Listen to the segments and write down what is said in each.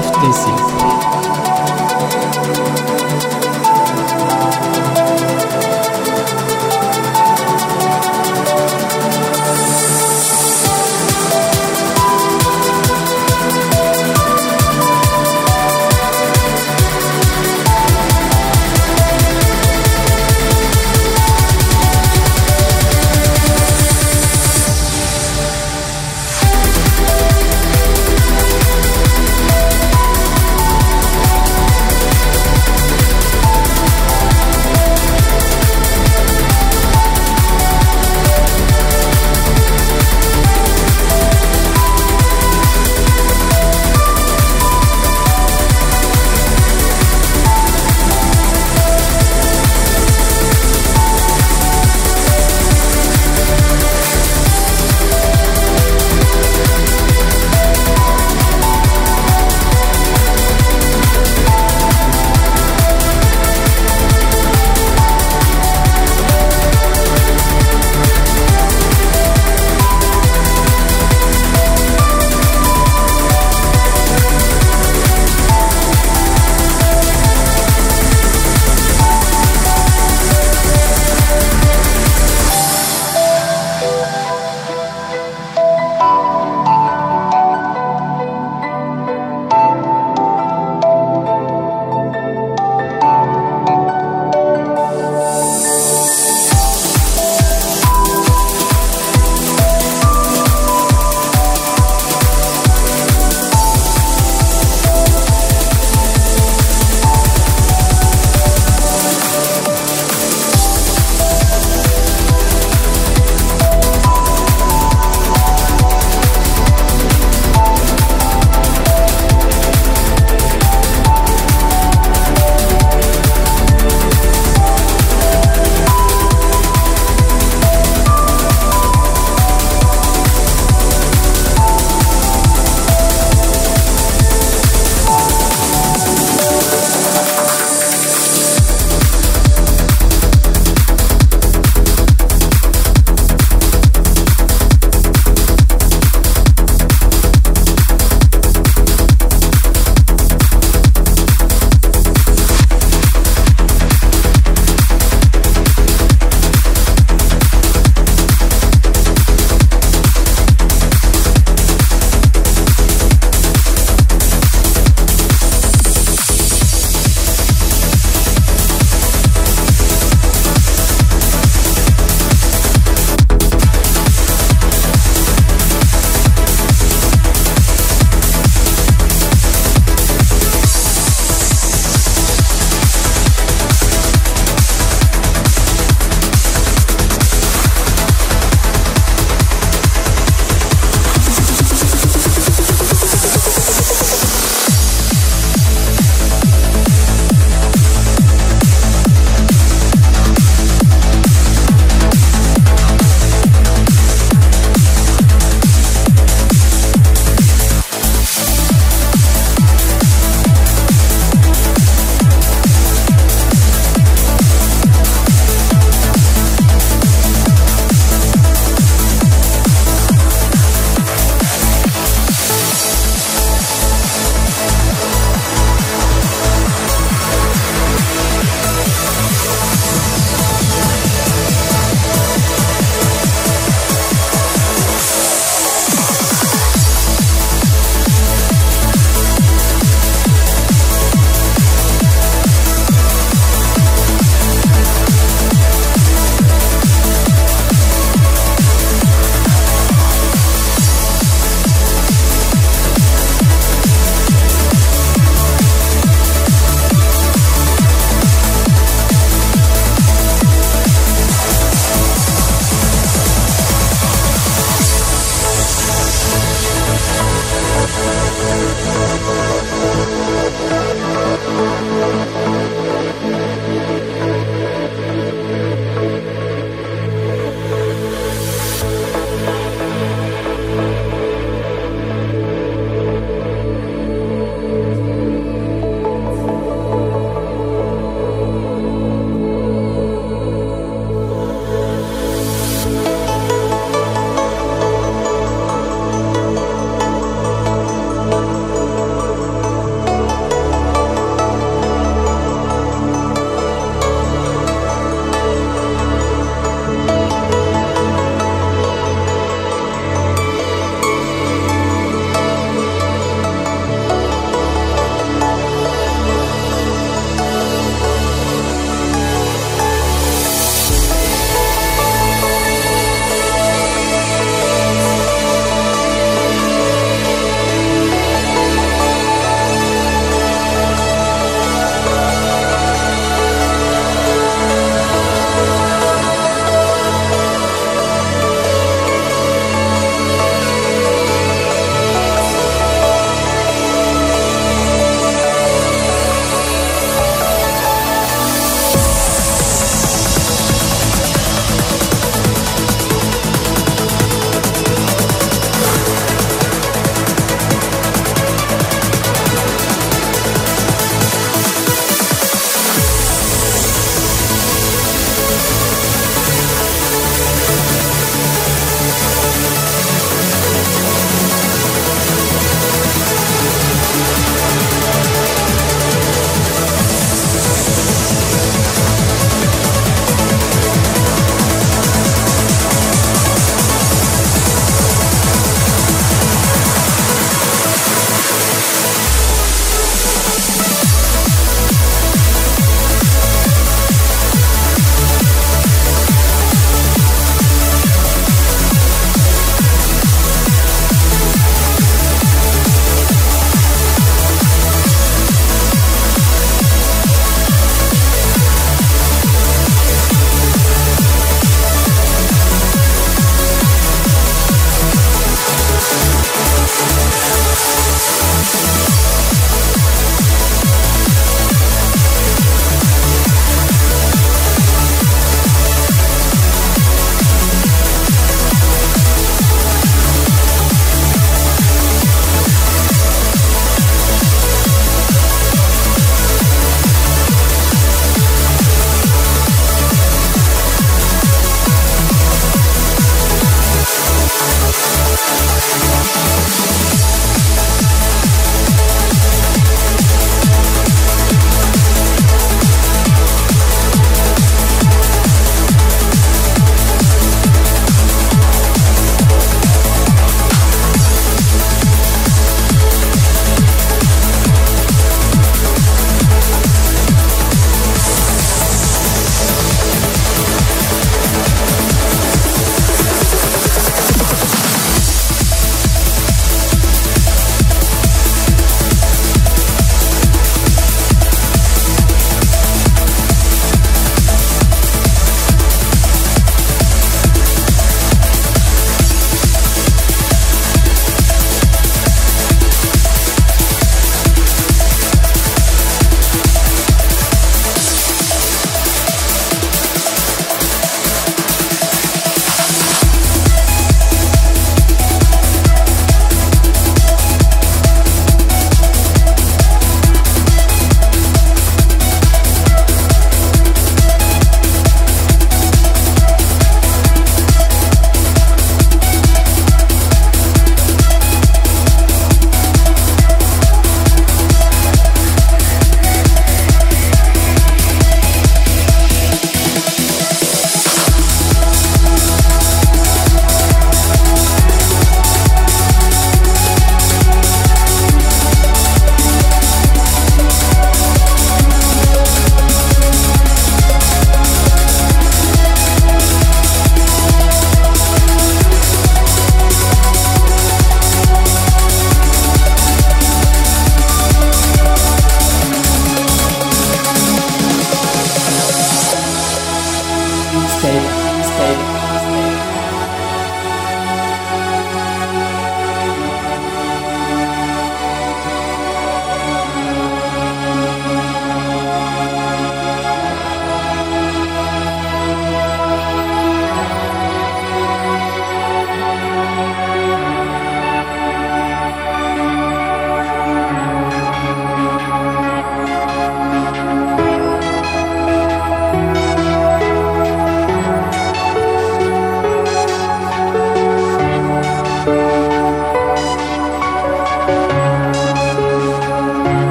FTC.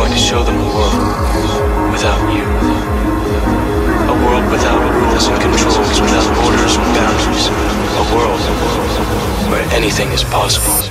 going to show them a world without you. A world without rules and controls, without borders and boundaries. A world where anything is possible.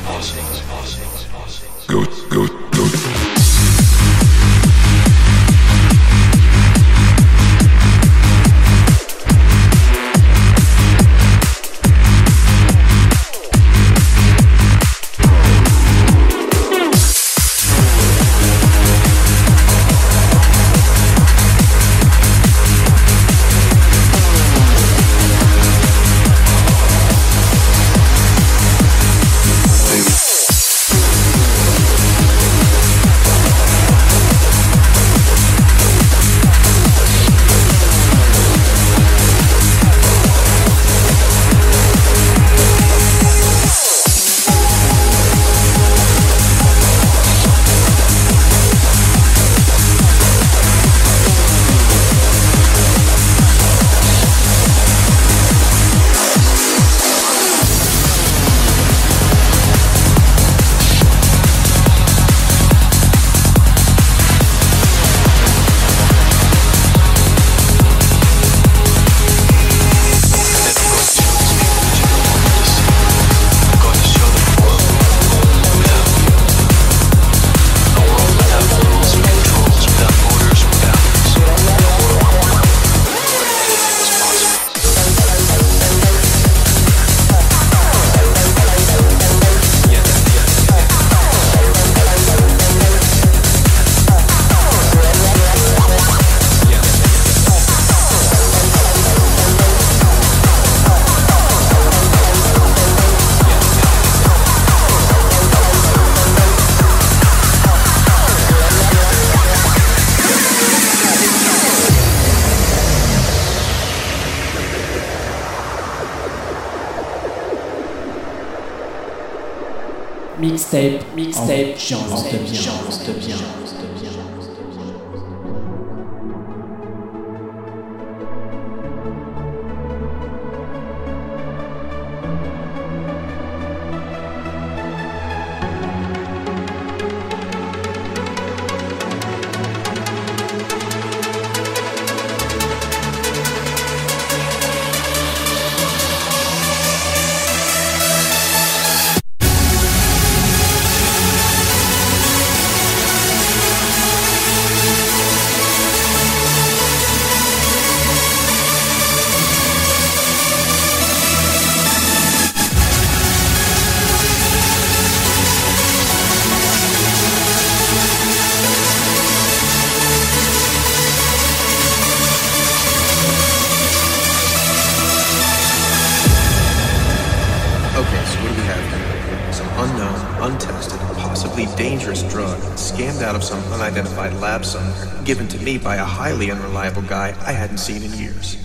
unidentified lab cylinder given to me by a highly unreliable guy I hadn't seen in years.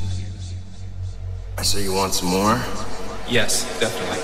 I say you want some more? Yes, definitely.